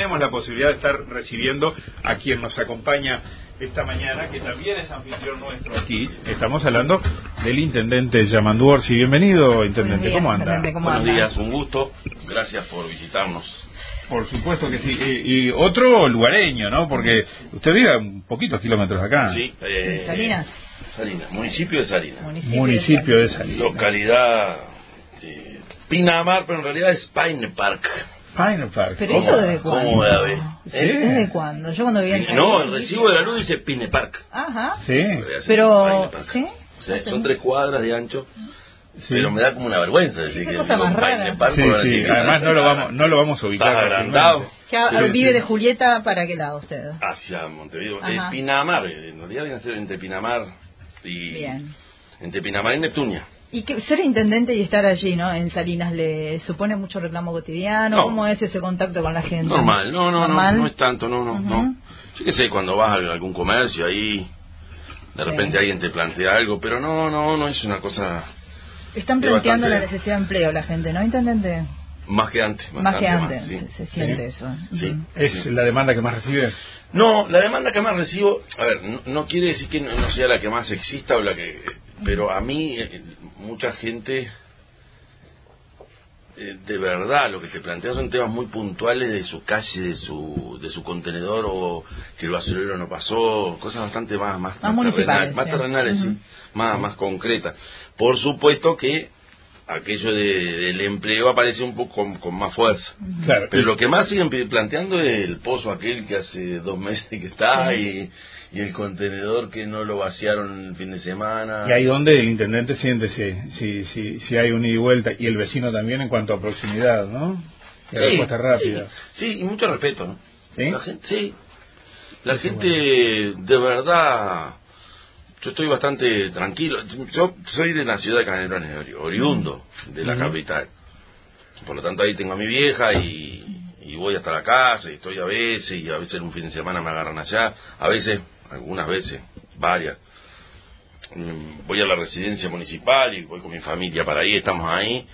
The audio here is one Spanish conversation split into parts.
tenemos la posibilidad de estar recibiendo a quien nos acompaña esta mañana, que también es anfitrión nuestro aquí. Estamos hablando del intendente Yamandu Orsi. Bienvenido, intendente. Días, ¿Cómo anda? intendente, ¿cómo Buenos anda? días, un gusto. Gracias por visitarnos. Por supuesto que sí. Y, y otro lugareño, ¿no? Porque usted vive a un poquitos kilómetros de acá. Sí, eh, Salinas. Salinas, municipio de Salinas. Municipio de Salinas. Localidad eh, Pinamar, pero en realidad es Pine Park. Pine Park. Pero ¿Cómo? eso desde ¿Cómo cuándo? ve? Sí. ¿Desde cuándo? Yo cuando vivía en No, el recibo de la luz dice Pine Park. Ajá. Sí. Pero, Park. ¿sí? O sea, son tres cuadras de ancho, sí. pero me da como una vergüenza decir que cosa más Pine rara. Park, Sí, sí. Además no lo vamos, no lo vamos a ubicar. Agrandado. fácilmente. ¿Qué ha- Pero- vive de Julieta para qué lado usted? hacia Montevideo. Ajá. Es Pinamar, en realidad viene a ser entre Pinamar y... Bien. Entre Pinamar y Neptunia. Y que ser intendente y estar allí, ¿no? En Salinas, ¿le supone mucho reclamo cotidiano? No. ¿Cómo es ese contacto con la gente? Normal, no, no, ¿Normal? no, no es tanto, no, no, Ujú. no. Yo qué sé, cuando vas a algún comercio ahí, de Sí. repente alguien te plantea algo, pero no, no, no es una cosa Están Es planteando bastante- la necesidad de empleo la gente, ¿no, intendente? más que antes. Más que antes, más, sí. se, se siente Sí. eso. Sí. ¿Es la demanda que más recibe? No, la demanda que más recibo, a ver, no, no quiere decir que no, no sea la que más exista o la que, pero a mí eh, mucha gente eh, de verdad lo que te plantea son temas muy puntuales de su calle, de su de su contenedor o que el basurero no pasó, cosas bastante más más, Más terrenales, sí, más más concretas. Por supuesto que aquello de, del empleo aparece un poco con, con más fuerza. Claro. Pero lo que más siguen planteando es el pozo aquel que hace dos meses que está y, y el contenedor que no lo vaciaron el fin de semana. Y ahí donde el intendente siente si, si, si, si hay un ida y vuelta y el vecino también en cuanto a proximidad, ¿no? Y Sí, respuesta rápida. Sí, sí, y mucho respeto, ¿no? ¿Sí? La gente, sí. La gente, de verdad, yo estoy bastante tranquilo. Yo soy de la ciudad de Canelones, ori- oriundo de la capital. Por lo tanto, ahí tengo a mi vieja y, y voy hasta la casa y estoy a veces y a veces un fin de semana me agarran allá. A veces, algunas veces, varias. Mm, Voy a la residencia municipal y voy con mi familia para ahí, estamos ahí.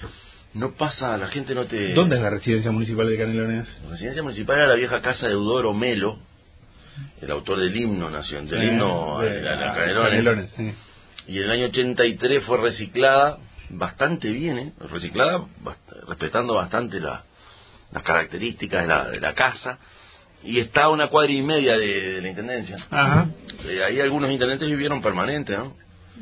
No pasa, la gente no te... ¿Dónde es la residencia municipal de Canelones? La residencia municipal era la vieja casa de Eudoro Melo, el autor del himno nación, del himno de, la- la a- Canelones. Canelones, sí. Y en el año 83 fue reciclada bastante bien, ¿eh? reciclada bast- respetando bastante la- las características de la, de la casa. Y está a una cuadra y media de, de la intendencia. Ajá. Eh, ahí algunos intendentes vivieron permanente, ¿no?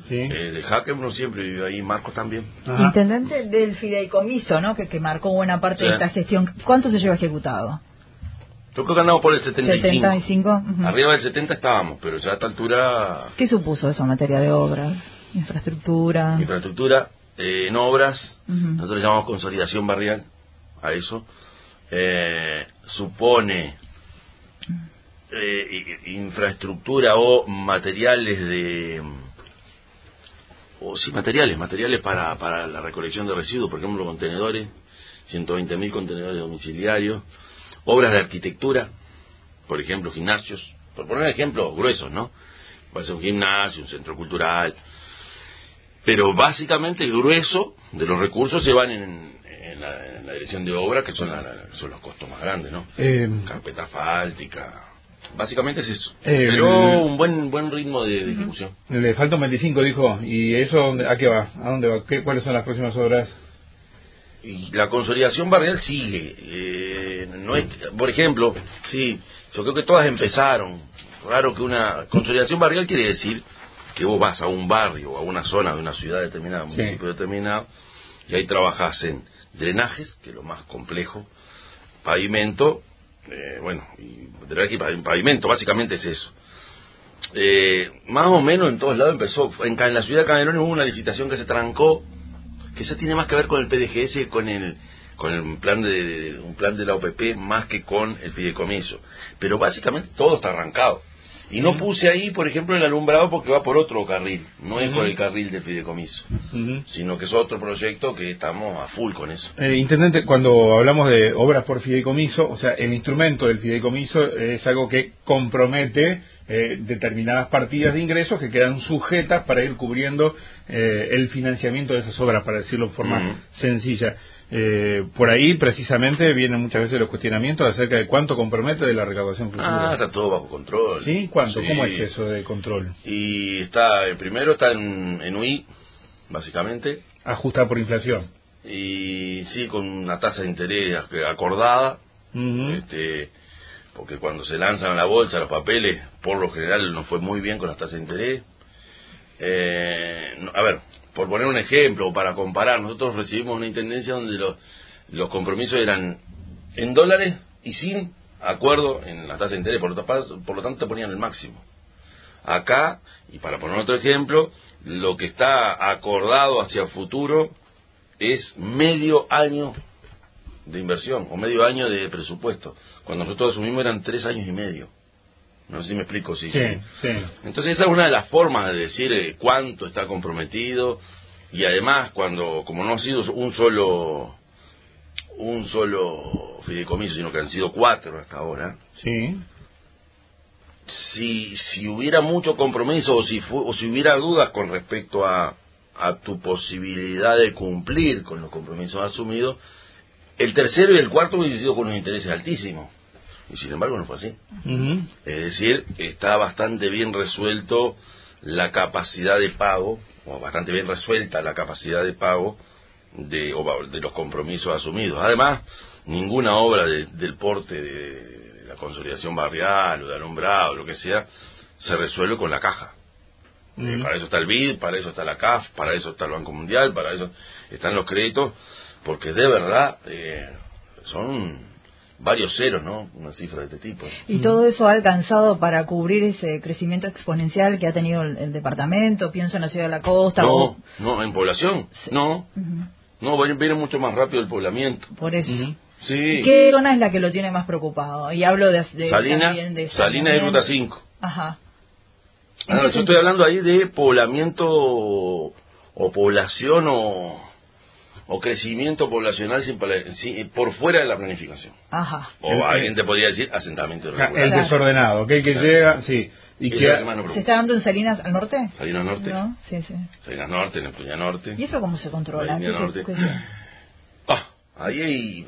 Sí. Eh, de Hackenbrook siempre vivió ahí, Marcos también. Ajá. Intendente del fideicomiso, ¿no? Que, que marcó buena parte Sí. de esta gestión. ¿Cuánto se lleva ejecutado? Yo creo que andamos por el 75. 75. ujú. Arriba del 70 estábamos, pero ya a esta altura ¿Qué supuso eso en materia de obras, infraestructura? infraestructura eh, en obras, Ujú. nosotros le llamamos consolidación barrial a eso, eh, supone eh, infraestructura o materiales de o sí materiales materiales para, para la recolección de residuos por ejemplo contenedores 120.000 contenedores domiciliarios obras de arquitectura por ejemplo gimnasios por poner ejemplos gruesos no puede ser un gimnasio un centro cultural pero básicamente el grueso de los recursos se van en, en la, en la dirección de obra, que son, la- la- son los costos más grandes, ¿no? Eh, Carpeta asfáltica. Básicamente es eso. Eh, Pero un buen buen ritmo de, de ejecución. le falta un 25, dijo. ¿Y eso dónde- a qué va? ¿A dónde va? ¿Qué, ¿Cuáles son las próximas obras? Y la consolidación barrial sigue. Eh, no es, por ejemplo, sí, yo creo que todas empezaron. Claro que una consolidación barrial quiere decir que vos vas a un barrio o a una zona de una ciudad determinada, un Sí. municipio determinado, y ahí trabajas en drenajes, que es lo más complejo, pavimento, eh, bueno, y drenaje y pav- pavimento, básicamente es eso. Eh, más o menos en todos lados empezó, en, en la ciudad de Canelones hubo una licitación que se trancó, que eso tiene más que ver con el PDGS que con el con el plan de, un plan de la OPP más que con el fideicomiso. Pero básicamente todo está arrancado. Y no puse ahí por ejemplo el alumbrado porque va por otro carril no es por el carril del fideicomiso sino que es otro proyecto que estamos a full con eso. Eh, intendente, cuando hablamos de obras por fideicomiso, o sea, el instrumento del fideicomiso es algo que compromete eh, determinadas partidas de ingresos que quedan sujetas para ir cubriendo eh, el financiamiento de esas obras, para decirlo de forma sencilla. Eh, por ahí, precisamente, vienen muchas veces los cuestionamientos acerca de cuánto compromete de la recaudación futura. Ah, está todo bajo control. ¿Sí? ¿Cuánto? Sí. ¿Cómo es eso de control? Y está, el primero está en, en UI, básicamente, Ajustada por inflación. y sí, con una tasa de interés acordada, este, porque cuando se lanzan a la bolsa los papeles, por lo general no fue muy bien con las tasas de interés. Eh, a ver, por poner un ejemplo, o para comparar, nosotros recibimos una intendencia donde los, compromisos eran en dólares y sin acuerdo en la tasa de interés, por lo, por lo tanto ponían el máximo. Acá, y para poner otro ejemplo, lo que está acordado hacia el futuro es medio año de inversión o medio año de presupuesto. Cuando nosotros asumimos eran tres años y medio. No sé si me explico. Sí, Sí, sí. sí. Entonces esa es una de las formas de decir eh, cuánto está comprometido y además cuando como no ha sido un solo un solo fideicomiso sino que han sido cuatro hasta ahora Sí. si si hubiera mucho compromiso o si fu- o si hubiera dudas con respecto a a tu posibilidad de cumplir con los compromisos asumidos el tercero y el cuarto hubiesen sido con unos intereses altísimos y sin embargo no fue así Ujú. es decir, está bastante bien resuelto la capacidad de pago, o bastante bien resuelta la capacidad de pago de, o de los compromisos asumidos. Además, ninguna obra de- del porte de, la consolidación barrial o de alumbrado, lo que sea, se resuelve con la caja. Eh, para eso está el BID, para eso está la CAF, para eso está el Banco Mundial, para eso están los créditos, porque de verdad eh, son varios ceros, ¿no? Una cifra de este tipo. Y todo eso ha alcanzado para cubrir ese crecimiento exponencial que ha tenido el, el departamento, pienso en la ciudad de la costa. No, o- no, en población, no, no, viene, mucho más rápido el poblamiento. Por eso. Ujú. Sí, ¿Qué zona es la que lo tiene más preocupado? Y hablo de, de también de y saneamiento. Ruta 5. Ajá. Ah, no, ¿En qué yo estoy hablando ahí de poblamiento o población o, o crecimiento poblacional sin sin- por fuera de la planificación. Ajá. O El- alguien te podría decir asentamiento irregular. El desordenado, aquel que Claro. llega, sí. Y que, ¿Se está dando en Salinas al norte? Salinas Norte, ¿No? Sí, sí. Salinas Norte, Neptunia Norte. ¿Y eso cómo se controla? La línea ¿Qué- norte. qué- qué- Ah, ahí hay,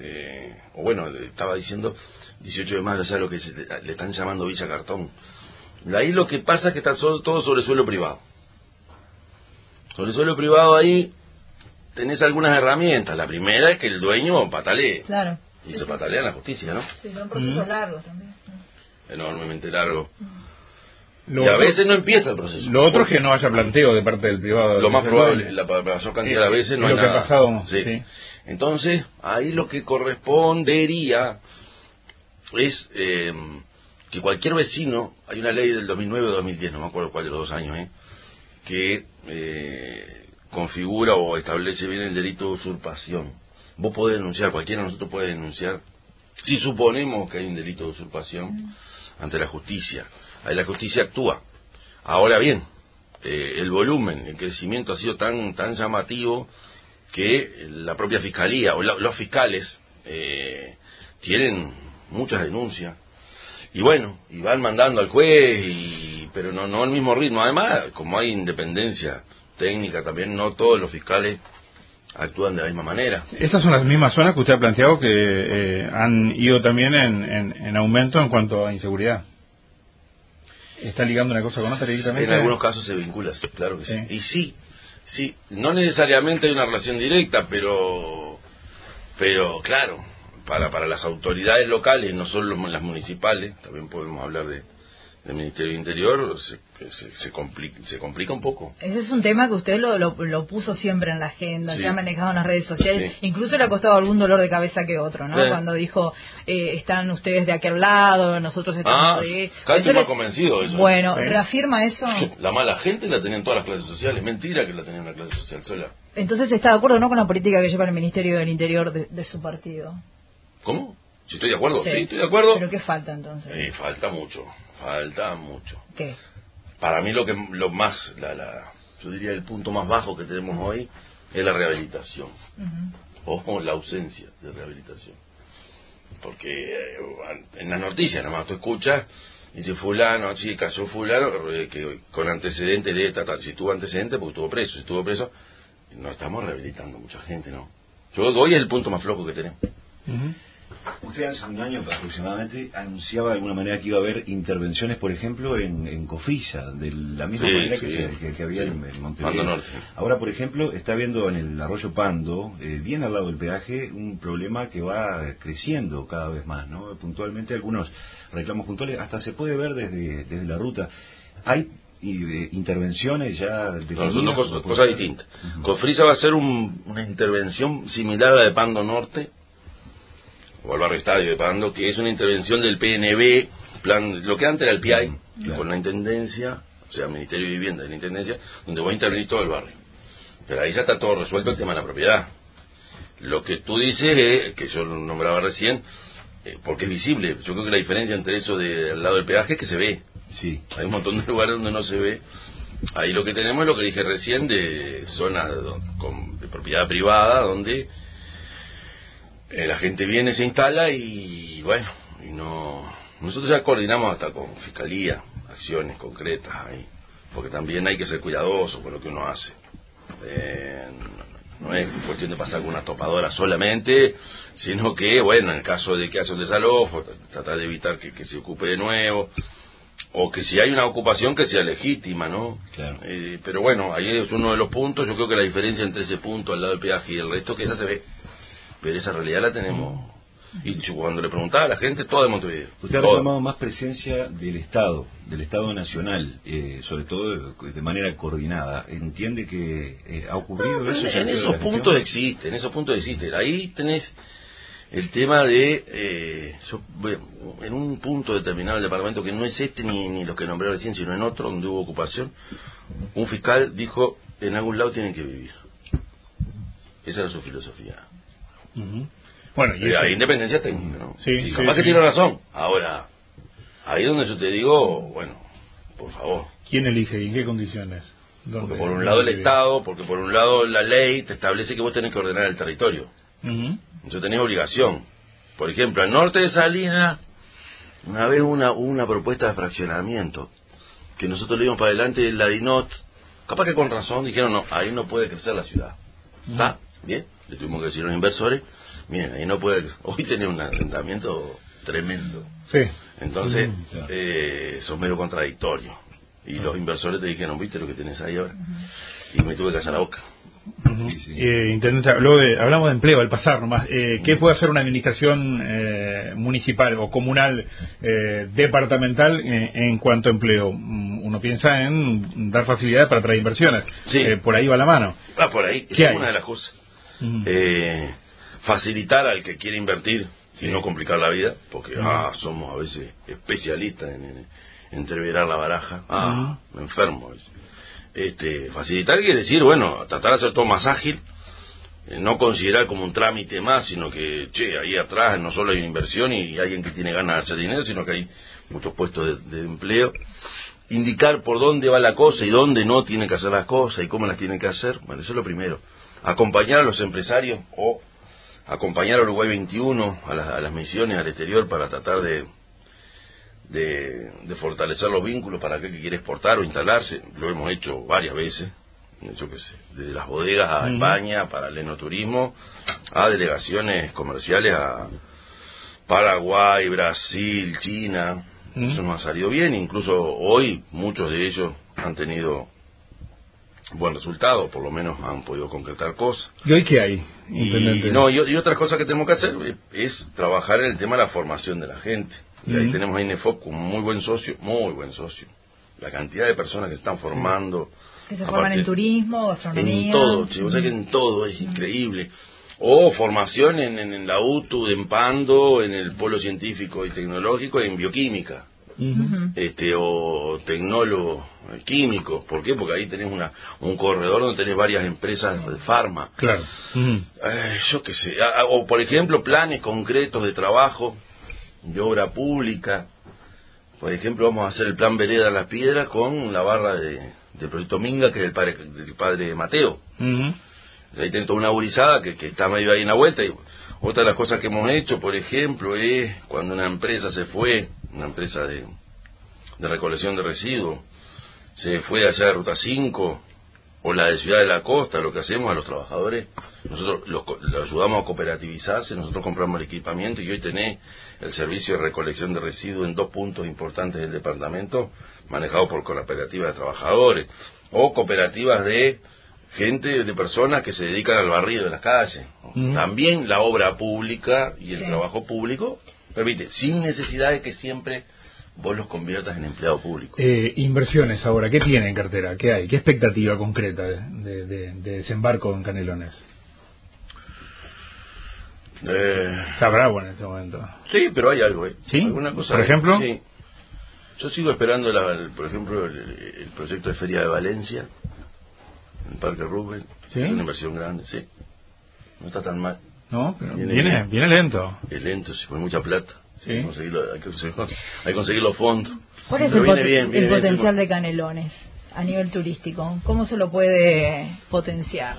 eh, o bueno, le estaba diciendo 18 de mayo, ya lo que se- le, están llamando Villa Cartón. Ahí lo que pasa es que está todo sobre suelo privado. Sobre suelo privado ahí tenés algunas herramientas. La primera es que el dueño patalee. Claro. Y se patalea en la justicia, ¿no? Sí, son procesos Mm. largos también. Enormemente largo. lo y a otro- veces no empieza el proceso. Lo otro es que no haya planteo de parte del privado. Lo más probable, la pa- mayor cantidad de veces no es hay lo que ha nada. pasado, Sí. sí. Entonces, ahí lo que correspondería es eh, que cualquier vecino, hay una ley del 2009 o 2010, no me acuerdo cuál de los dos años, ¿eh? que eh, configura o establece bien el delito de usurpación. Vos podés denunciar, cualquiera de nosotros puede denunciar, si suponemos que hay un delito de usurpación ante la justicia. Ahí la justicia actúa. Ahora bien, eh, el volumen, el crecimiento ha sido tan, tan llamativo que la propia fiscalía o la- los fiscales eh, tienen muchas denuncias y bueno y van mandando al juez y, pero no no al mismo ritmo además como hay independencia técnica también no todos los fiscales actúan de la misma manera Estas son las mismas zonas que usted ha planteado que eh, han ido también en, en- en aumento en cuanto a inseguridad. ¿Está ligando una cosa con otra directamente? en algunos casos se vincula sí, claro que sí. Sí. y sí sí no necesariamente hay una relación directa pero pero claro para para las autoridades locales no solo las municipales también podemos hablar de del Ministerio del Interior se, se, se, complica, se complica un poco Ese es un tema que usted lo, lo, lo puso siempre en la agenda, Sí. que ha manejado en las redes sociales. Sí. Incluso le ha costado algún dolor de cabeza que otro, ¿no? Sí. Cuando dijo, eh, están ustedes de aquel lado, nosotros estamos Ah, de... más convencido de eso. Bueno, Sí. ¿reafirma eso? La mala gente la tenían todas las clases sociales. Mentira que la tenía una clase social sola. Entonces está de acuerdo, ¿no? Con la política que lleva el Ministerio del Interior de, de su partido. ¿Cómo? Si estoy de acuerdo, sí, Sí. estoy de acuerdo. ¿Pero qué falta entonces? Eh, falta mucho, falta mucho. ¿Qué? Para mí lo que lo más, la, la, yo diría el punto más bajo que tenemos hoy es la rehabilitación Ujú. o la ausencia de rehabilitación. porque eh, en las noticias nomás tú escuchas, dice fulano, sí, cayó fulano, eh, que con antecedentes de esta, tal, si tuvo antecedentes porque estuvo preso, si estuvo preso, no estamos rehabilitando mucha gente, ¿no? Yo hoy es el punto más flojo que tenemos. Usted hace un año aproximadamente anunciaba de alguna manera que iba a haber intervenciones, por ejemplo, en, en Cofilla, de la misma Sí, manera sí, que, que- que había en, en Montevideo. Norte. Ahora, por ejemplo, está viendo en el arroyo Pando, eh, bien al lado del peaje, un problema que va creciendo cada vez más, ¿no? Puntualmente algunos reclamos puntuales, hasta se puede ver desde, desde la ruta. Hay y, eh, intervenciones ya No, definidas. son dos o cosas, cosas distintas. Ujú. Cofrisa va a ser un- una intervención similar a la de Pando Norte, o al barrio estadio de Pando, que es una intervención del PNB, plan, lo que antes era el PIAI, Claro. con la Intendencia, o sea, Ministerio de Vivienda de la Intendencia, donde va a intervenir todo el barrio. Pero ahí ya está todo resuelto el tema de la propiedad. Lo que tú dices, es, que yo lo nombraba recién, eh, porque es visible. Yo creo que la diferencia entre eso de al lado del peaje es que se ve. Sí. Hay un montón de lugares donde no se ve. Ahí lo que tenemos es lo que dije recién de zonas con, de propiedad privada donde eh, la gente viene, se instala y bueno, y no. Nosotros ya coordinamos hasta con fiscalía, acciones concretas ahí, porque también hay que ser cuidadoso con lo que uno hace. Eh, no, no es cuestión de pasar con una topadora solamente, sino que, bueno, en el caso de que hace un desalojo, tra- tratar de evitar que, que se ocupe de nuevo, o que si hay una ocupación que sea legítima, ¿no? Claro. Eh, pero bueno, ahí es uno de los puntos, yo creo que la diferencia entre ese punto al lado del peaje y el resto, que esa se ve, pero esa realidad la tenemos. Y yo cuando le preguntaba a la gente, toda de Montevideo. Usted ha reclamado más presencia del Estado, del Estado nacional, eh, sobre todo de, de manera coordinada. ¿Entiende que eh, ha ocurrido eso? en, esos puntos existe, en esos puntos existe. Ahí tenés el tema de, eh, yo, bueno, en un punto determinado del departamento, que no es este ni, ni los que nombré recién, sino en otro donde hubo ocupación, un fiscal dijo, en algún lado tienen que vivir. Esa era su filosofía. Bueno, y eso- hay independencia técnica, ¿no? Sí, sí, capaz que tiene razón. Ahora, ahí donde yo te digo, bueno, por favor. ¿quién elige y en qué condiciones? ¿Dónde- Porque por un lado el? Estado, porque por un lado la ley te establece que vos tenés que ordenar el territorio. Ujú. Yo tenés obligación. Por ejemplo, al norte de Salinas, una vez una, una propuesta de fraccionamiento, que nosotros le dimos para adelante la DINOT, capaz que con razón dijeron, no, ahí no puede crecer la ciudad. ¿Está? Bien, le tuvimos que decir a los inversores, miren, ahí no puede, hoy tenés un asentamiento tremendo. Sí. Entonces, Mm, claro. eh, sos medio contradictorio. Y los inversores te dijeron, viste lo que tenés ahí ahora. Y me tuve que hacer la boca. Ujú. Sí, sí. Eh, intendente, habló de- hablamos de empleo al pasar nomás. Eh, ¿Qué puede hacer una administración eh, municipal o comunal eh, departamental eh, en cuanto a empleo? Mm, Uno piensa en dar facilidades para traer inversiones. Sí. Eh, por ahí va la mano. Ah, por ahí, ¿Qué esa es hay? una de las cosas. Eh, facilitar al que quiere invertir y no complicar la vida, porque ah, somos a veces especialistas en, en entreverar la baraja. Ah, me enfermo. a veces. Este, facilitar quiere decir, bueno, tratar de hacer todo más ágil, eh, no considerar como un trámite más, sino que, che, ahí atrás no solo hay una inversión y alguien que tiene ganas de hacer dinero, sino que hay muchos puestos de, de empleo. Indicar por dónde va la cosa y dónde no tiene que hacer las cosas y cómo las tiene que hacer. Bueno, eso es lo primero. Acompañar a los empresarios o acompañar a Uruguay 21 a, las- a las misiones al exterior para tratar de, de, de fortalecer los vínculos para aquel que quiere exportar o instalarse. Lo hemos hecho varias veces, yo qué sé, desde las bodegas a. España, para el enoturismo, a delegaciones comerciales a Paraguay, Brasil, China. Eso nos ha salido bien, incluso hoy muchos de ellos han tenido buen resultado, por lo menos han podido concretar cosas. ¿Y hoy qué hay, Y, no, y, y otra cosa que tenemos que hacer es, trabajar en el tema de la formación de la gente. Y ahí tenemos a INEFOP como muy buen socio, muy buen socio. La cantidad de personas que se están formando. Que se forman en turismo, gastronomía. En todo, che, vos sabés que en todo es increíble. O formación en, en, en la UTU de Empando, en el Polo Científico y Tecnológico, en bioquímica Este o tecnólogo eh, químico. ¿Por qué? Porque ahí tenés una, un corredor donde tenés varias empresas de farma. Claro. Eh, yo qué sé. O por ejemplo, planes concretos de trabajo, de obra pública. Por ejemplo, vamos a hacer el plan Vereda Las Piedras con la barra de, del proyecto Minga, que es del padre, del padre Mateo. Ahí tenés toda una gurizada que, que está medio ahí en la vuelta. Y, Otra de las cosas que hemos hecho, por ejemplo, es cuando una empresa se fue, una empresa de, de recolección de residuos, se fue allá de Ruta 5 o la de Ciudad de la Costa, lo que hacemos a los trabajadores, nosotros los, los ayudamos a cooperativizarse, nosotros compramos el equipamiento y hoy tenés el servicio de recolección de residuos en dos puntos importantes del departamento, manejado por cooperativas de trabajadores o cooperativas de gente, de personas que se dedican al barrido de las calles. También la obra pública y el Sí. trabajo público permite, sin necesidad de que siempre vos los conviertas en empleado público. Eh, inversiones ahora, ¿qué tiene en cartera? ¿Qué hay? ¿Qué expectativa concreta de, de- de- de desembarco en Canelones? Eh, Está bravo en este momento. sí, pero hay algo, ¿eh? ¿Sí? ¿Alguna cosa? ¿Por ejemplo? Sí. Yo sigo esperando, la- el- por ejemplo, el, el proyecto de Feria de Valencia, en el Parque Rubén. ¿Sí? Es una inversión grande, sí. No está tan mal. ¿No? Pero Viene viene, lento. Es lento, se pone mucha plata. Sí. Hay, que conseguirlo- hay, que conseguir, hay que conseguir los fondos. ¿Cuál es Pero el, bien, viene el bien, potencial de Canelones a nivel turístico? ¿Cómo se lo puede potenciar?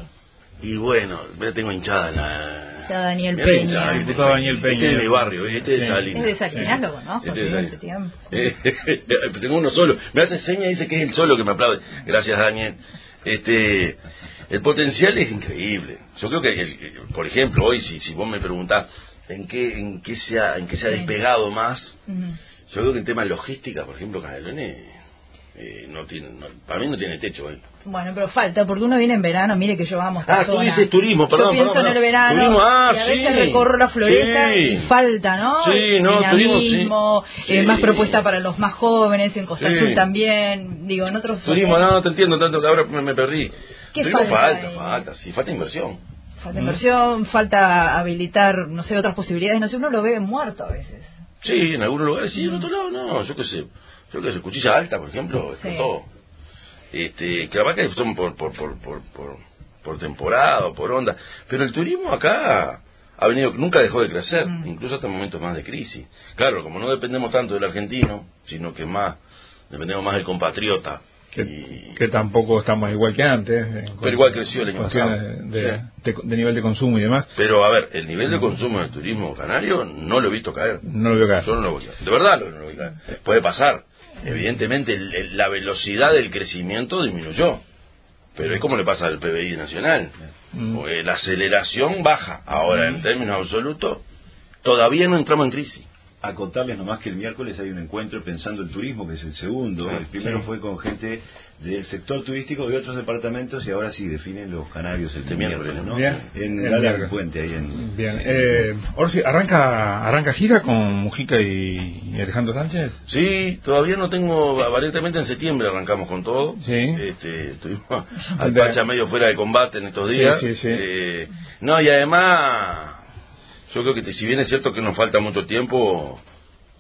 Y bueno, ya tengo hinchada la... Ya Daniel Mirá, Peña. hinchada, este- Daniel Peña. Este es de mi barrio, este es de. Salinas. Es de Salinas, Sí. lo conozco, Este es hace Salinas. tiempo. Eh, tengo uno solo. Me hace señas y dice que es el solo que me aplaude. Gracias, Daniel. Este, el potencial es increíble. Yo creo que, el- el- por ejemplo, hoy, si, si vos me preguntás en qué, en qué se ha, en qué se ha despegado más, yo creo que en tema logística, por ejemplo, Canelones, eh, no tiene, no- para mí no tiene techo hoy. Bueno, pero falta, porque uno viene en verano, mire que yo vamos Ah, tú zona. dices turismo, perdón, Yo pienso perdón, en el verano Turismo, ah, y a veces sí. recorro la floresta Sí. y falta, ¿no? Sí, no, turismo, eh, más propuesta para los más jóvenes, en Costa. Azul también, digo, en otros... Turismo, no, te entiendo tanto que ahora me, me perdí. ¿Qué Turismo falta falta, falta, sí, falta inversión. Falta inversión, falta habilitar, no sé, otras posibilidades, no sé, uno lo ve muerto a veces. Sí, en algunos lugares sí, en otros lados no, yo qué sé. Yo qué sé, Cuchilla Alta, por ejemplo, Sí. explotó. Este, que la que son por, por, por, por, por, por temporada o por onda. Pero el turismo acá ha venido, nunca dejó de crecer, Mm. incluso hasta momentos más de crisis. Claro, como no dependemos tanto del argentino, sino que más, dependemos más del compatriota. Que, Y- que tampoco estamos igual que antes. en Pero igual creció el año pasado. De, Sí. de- de nivel de consumo y demás. Pero a ver, el nivel de consumo del turismo canario no lo he visto caer. No lo veo caer. Yo no lo voy a- De verdad lo- no lo voy a caer. Puede pasar. Evidentemente el- el- la velocidad del crecimiento disminuyó. Pero es como le pasa al PBI nacional. Mm. La aceleración baja. Ahora, en términos absolutos, todavía no entramos en crisis. A contarles nomás que el miércoles hay un encuentro pensando el turismo, que es el segundo. Ah, el primero sí. fue con gente del sector turístico de otros departamentos y ahora sí definen los canarios el Este miércoles, miércoles, ¿no? Bien. En El miércoles. Puente, ahí en... Bien. Eh, Orsi, ¿arranca, ¿arranca gira con Mujica y, y Alejandro Sánchez? Sí, todavía no tengo, aparentemente en septiembre arrancamos con todo. Sí. Este, tuvimos al Pacha medio fuera de combate en estos Sí, días. sí, sí. Eh, no, y además, yo creo que si bien es cierto que nos falta mucho tiempo,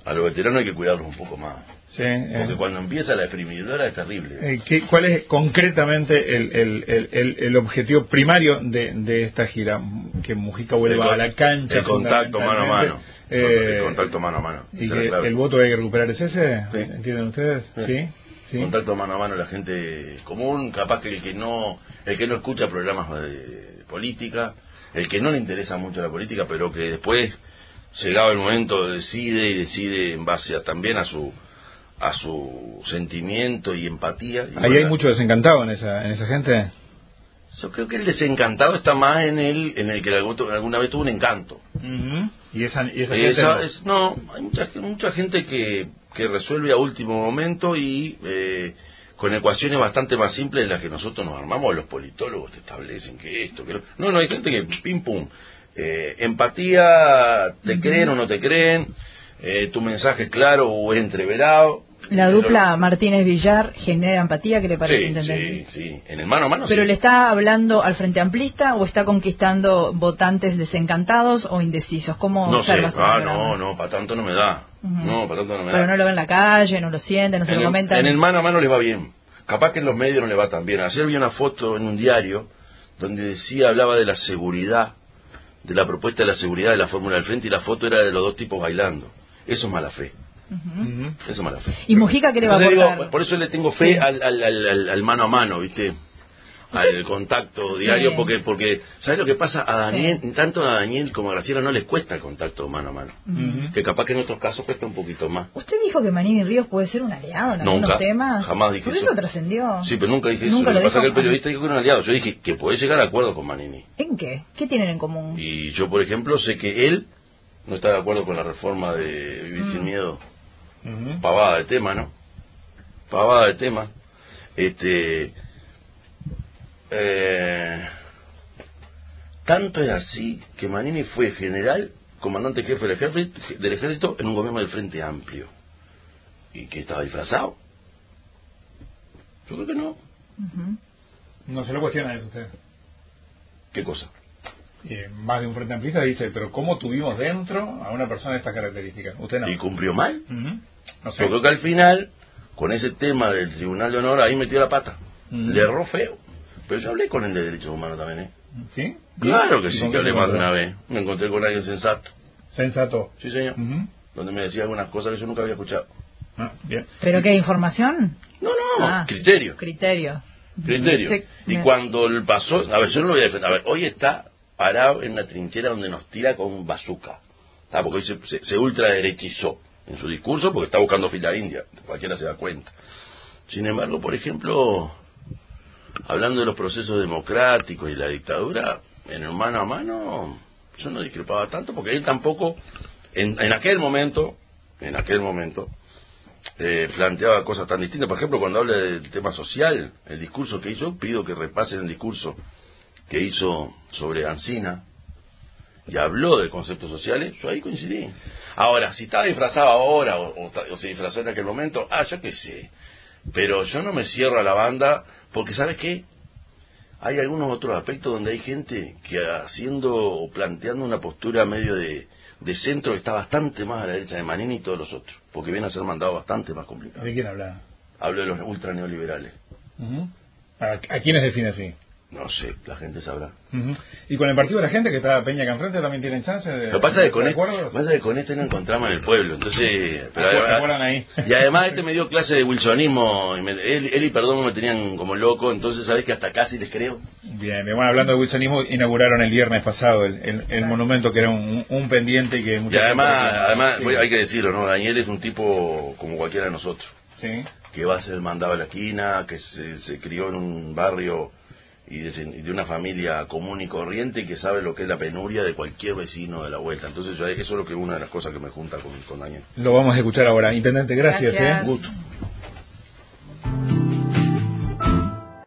a los veteranos hay que cuidarlos un poco más. Sí. eh, Porque cuando empieza la exprimidora es terrible. eh, ¿qué- ¿Cuál es concretamente el, el, el, el- objetivo primario de, de esta gira? Que Mujica vuelva a la cancha. el contacto mano a mano. fundamentalmente. El contacto mano a mano. Y que el voto que hay que recuperar es ese, Sí. ¿entienden ustedes? Sí. Sí. sí. contacto mano a mano la gente común, capaz que el que no, el que no escucha programas de política, el que no le interesa mucho la política, pero que después, llegado el momento, decide y decide en base a, también a su a su sentimiento y empatía. Y Ahí bueno, hay mucho desencantado en esa, en esa gente. Yo creo que el desencantado está más en el en el que algún- alguna vez tuvo un encanto. Y esa, y esa Esa es- no, hay mucha, mucha gente que, que resuelve a último momento y eh, con ecuaciones bastante más simples de las que nosotros nos armamos, los politólogos te establecen que esto, que lo... No, no, hay gente que pim pum. Eh, empatía, te creen o no te creen, eh, tu mensaje es claro o es entreverado. La Pero- dupla Martínez-Villar genera empatía, ¿qué le parece, Sí, intendente? sí, sí. En el mano a mano ¿Pero sí. le está hablando al Frente Amplista o está conquistando votantes desencantados o indecisos? ¿Cómo No sé, ah, no, no, para tanto no me da. No, para tanto no me da. Pero no lo ve en la calle, no lo siente, no se lo comentan. en el mano a mano les va bien. Capaz que en los medios no le va tan bien. Ayer vi una foto en un diario donde decía, hablaba de la seguridad, de la propuesta de la seguridad de la fórmula del frente y la foto era de los dos tipos bailando. Eso es mala fe. Ujú. Ujú. Eso fe. ¿Y Mujica qué le va a aportar? por eso le tengo fe Sí. al, al, al, al- al mano a mano, ¿viste? al contacto diario porque porque sabes lo que pasa a Daniel tanto a Daniel como a Graciela no les cuesta el contacto mano a mano que capaz que en otros casos cuesta un poquito más usted dijo que Manini Ríos puede ser un aliado en algunos nunca temas jamás dije por eso, trascendió sí pero nunca dije ¿Nunca eso lo lo que pasa es que el dijo? periodista dijo que era un aliado yo dije que puede llegar a acuerdo con Manini ¿en qué? ¿qué tienen en común? y yo por ejemplo sé que él no está de acuerdo con la reforma de Vivir sin Mm. Pavada de tema, ¿no? Pavada de tema. Este. eh, tanto es así que Manini fue general, comandante jefe del ejército, del ejército en un gobierno del Frente Amplio. ¿Y que estaba disfrazado? Yo creo que no. No se lo cuestiona eso usted. ¿Qué cosa? Eh, más de un frente amplista dice, pero ¿cómo tuvimos dentro a una persona de estas características? Usted no. ¿Y cumplió mal? Ujú. No sé. Yo creo que al final, con ese tema del Tribunal de Honor, ahí metió la pata. Mm. Le erró feo. Pero yo hablé con el de Derechos Humanos también, ¿eh? ¿Sí? Claro que ¿Y sí, que hablé más de una vez. Me encontré con alguien sensato. Sensato. Sí, señor. Donde me decía algunas cosas que yo nunca había escuchado. Ah, bien. ¿pero qué? ¿información? No, no, Ah. criterio. criterio Criterio. Sí, y me- cuando el pasó, a ver, yo no lo voy a defender. A ver, hoy está parado en la trinchera donde nos tira con bazooka. ¿Tá? Porque hoy se, se, se ultraderechizó en su discurso porque está buscando fila india. Cualquiera se da cuenta. Sin embargo, por ejemplo, hablando de los procesos democráticos y la dictadura, en el mano a mano, yo no discrepaba tanto porque él tampoco, en, en aquel momento, en aquel momento, eh, planteaba cosas tan distintas. Por ejemplo, cuando habla del tema social, el discurso que hizo, pido que repasen el discurso que hizo sobre Ancina y habló de conceptos sociales, yo ahí coincidí. Ahora, si estaba disfrazado ahora o, o ta- o se disfrazó en aquel momento, ah, yo qué sé. Pero yo no me cierro a la banda porque, ¿sabes qué? Hay algunos otros aspectos donde hay gente que haciendo o planteando una postura medio de, de centro está bastante más a la derecha de Manini y todos los otros, porque viene a ser mandado bastante más complicado. ¿De quién habla? Hablo de los ultra neoliberales. Ujú. ¿A, ¿A quiénes define así? No sé, la gente sabrá. Y con el partido de la gente que está Peña acá enfrente también tienen chance de. Lo que pasa es que con de este, pasa que con este no encontramos en el pueblo, entonces... Pero además- ahí. Y además este me dio clase de wilsonismo, y me- él, él y Perdón me tenían como loco, entonces sabes que hasta casi les creo. Bien, bien, bueno, hablando de wilsonismo, inauguraron el viernes pasado el, el- el monumento que era un, un pendiente y que Y mucha gente además, reclamaba. además Sí. voy- hay que decirlo, ¿no? Daniel es un tipo como cualquiera de nosotros. Sí. que va a ser mandado a la esquina, que se, se crió en un barrio y de, una familia común y corriente y que sabe lo que es la penuria de cualquier vecino de la vuelta. Entonces, yo, eso es lo que una de las cosas que me junta con, con Daniel. Lo vamos a escuchar ahora. Intendente, gracias. ¿eh? Gusto.